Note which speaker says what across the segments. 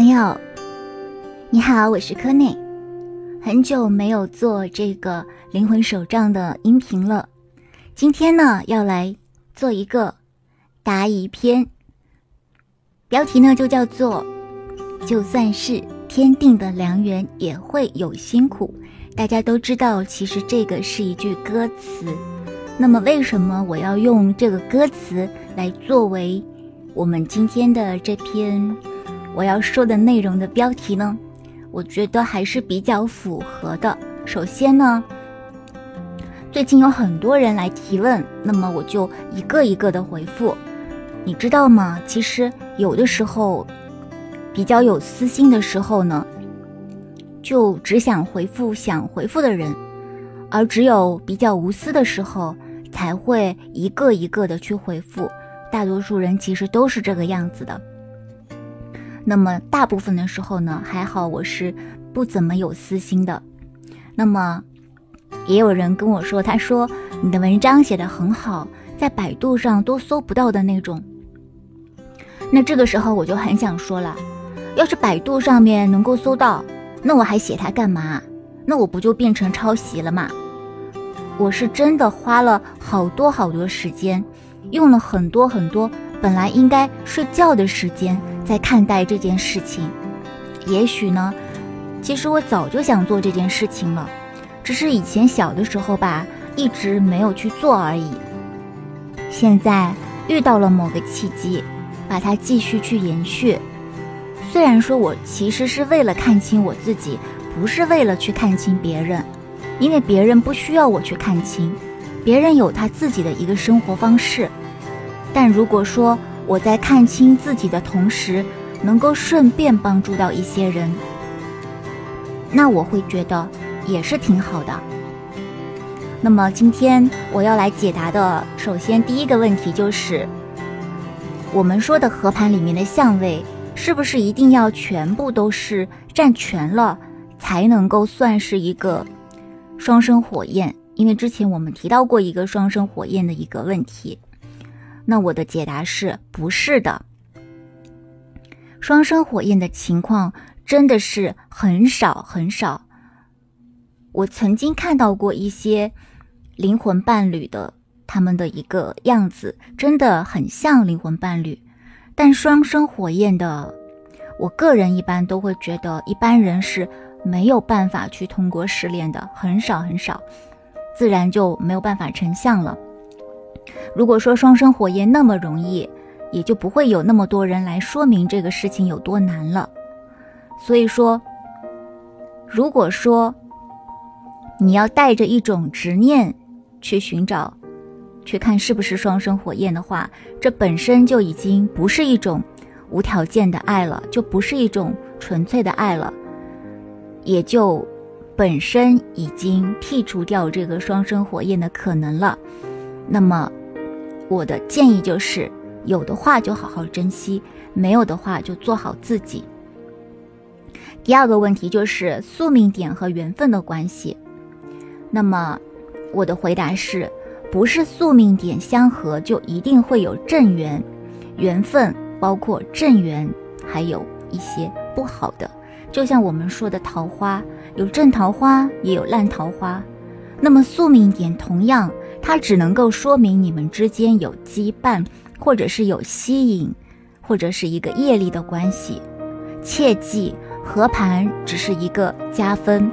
Speaker 1: 朋友，你好，我是柯内。很久没有做这个灵魂手账的音频了，今天呢要来做一个答疑篇，标题呢就叫做“就算是天定的良缘，也会有辛苦”。大家都知道，其实这个是一句歌词。那么，为什么我要用这个歌词来作为我们今天的这篇？我要说的内容的标题呢，我觉得还是比较符合的。首先呢，最近有很多人来提问，那么我就一个一个的回复。你知道吗？其实有的时候，比较有私心的时候呢，就只想回复想回复的人，而只有比较无私的时候，才会一个一个的去回复。大多数人其实都是这个样子的。那么大部分的时候呢，还好我是不怎么有私心的。那么也有人跟我说，他说你的文章写的很好，在百度上都搜不到的那种。那这个时候我就很想说了，要是百度上面能够搜到，那我还写它干嘛？那我不就变成抄袭了吗？我是真的花了好多好多时间，用了很多很多本来应该睡觉的时间。在看待这件事情，也许呢，其实我早就想做这件事情了，只是以前小的时候吧，一直没有去做而已。现在遇到了某个契机，把它继续去延续。虽然说我其实是为了看清我自己，不是为了去看清别人，因为别人不需要我去看清，别人有他自己的一个生活方式。但如果说，我在看清自己的同时，能够顺便帮助到一些人，那我会觉得也是挺好的。那么今天我要来解答的，首先第一个问题就是，我们说的合盘里面的相位，是不是一定要全部都是占全了，才能够算是一个双生火焰？因为之前我们提到过一个双生火焰的一个问题。那我的解答是不是的？双生火焰的情况真的是很少很少。我曾经看到过一些灵魂伴侣的他们的一个样子，真的很像灵魂伴侣。但双生火焰的，我个人一般都会觉得一般人是没有办法去通过试炼的，很少很少，自然就没有办法成像了。如果说双生火焰那么容易，也就不会有那么多人来说明这个事情有多难了。所以说，如果说你要带着一种执念去寻找，去看是不是双生火焰的话，这本身就已经不是一种无条件的爱了，就不是一种纯粹的爱了，也就本身已经剔除掉这个双生火焰的可能了。那么，我的建议就是，有的话就好好珍惜，没有的话就做好自己。第二个问题就是宿命点和缘分的关系。那么，我的回答是，不是宿命点相合就一定会有正缘，缘分包括正缘，还有一些不好的。就像我们说的桃花，有正桃花，也有烂桃花。那么宿命点同样。它只能够说明你们之间有羁绊，或者是有吸引，或者是一个业力的关系。切记，合盘只是一个加分，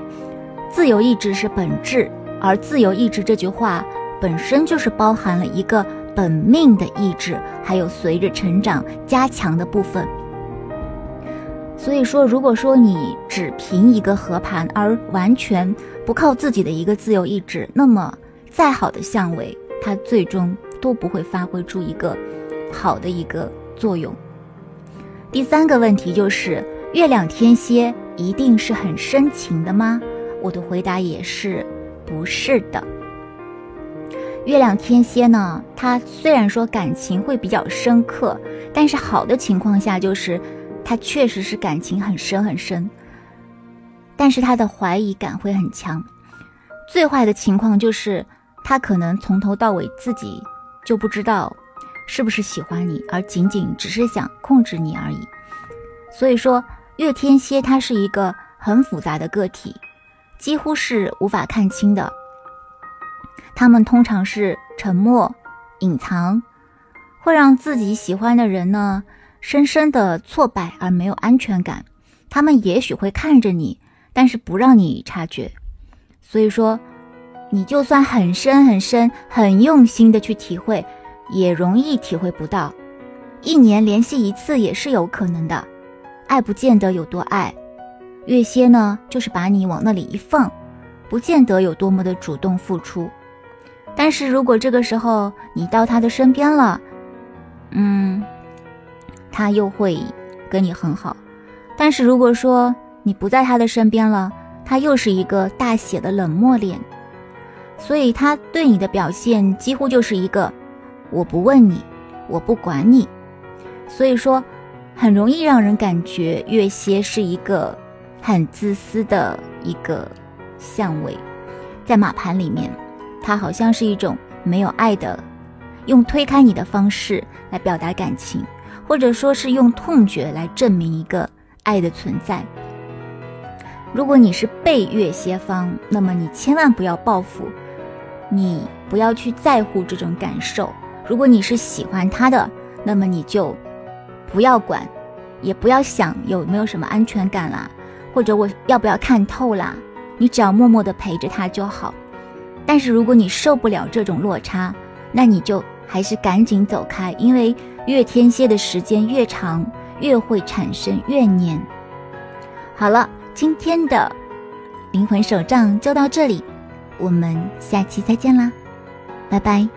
Speaker 1: 自由意志是本质，而自由意志这句话本身就是包含了一个本命的意志，还有随着成长加强的部分。所以说，如果说你只凭一个合盘而完全不靠自己的一个自由意志，那么。再好的相位，它最终都不会发挥出一个好的一个作用。第三个问题就是，月亮天蝎一定是很深情的吗？我的回答也是，不是的。月亮天蝎呢，它虽然说感情会比较深刻，但是好的情况下就是，它确实是感情很深很深，但是他的怀疑感会很强。最坏的情况就是。他可能从头到尾自己就不知道是不是喜欢你，而仅仅只是想控制你而已。所以说，月天蝎它是一个很复杂的个体，几乎是无法看清的。他们通常是沉默、隐藏，会让自己喜欢的人呢深深的挫败而没有安全感。他们也许会看着你，但是不让你察觉。所以说，你就算很深很深、很用心的去体会，也容易体会不到。一年联系一次也是有可能的，爱不见得有多爱。月蝎呢，就是把你往那里一放，不见得有多么的主动付出。但是如果这个时候你到他的身边了，嗯，他又会跟你很好。但是如果说你不在他的身边了，他又是一个大写的冷漠脸。所以他对你的表现几乎就是一个我不问你，我不管你。所以说，很容易让人感觉月蝎是一个很自私的一个相位，在马盘里面，它好像是一种没有爱的，用推开你的方式来表达感情，或者说是用痛觉来证明一个爱的存在。如果你是被月蝎方，那么你千万不要报复，你不要去在乎这种感受。如果你是喜欢他的，那么你就。不要管，也不要想有没有什么安全感啦，或者我要不要看透啦？你只要默默的陪着他就好。但是如果你受不了这种落差，那你就还是赶紧走开，因为越天蝎的时间越长，越会产生怨念。好了，今天的灵魂手账就到这里，我们下期再见啦，拜拜。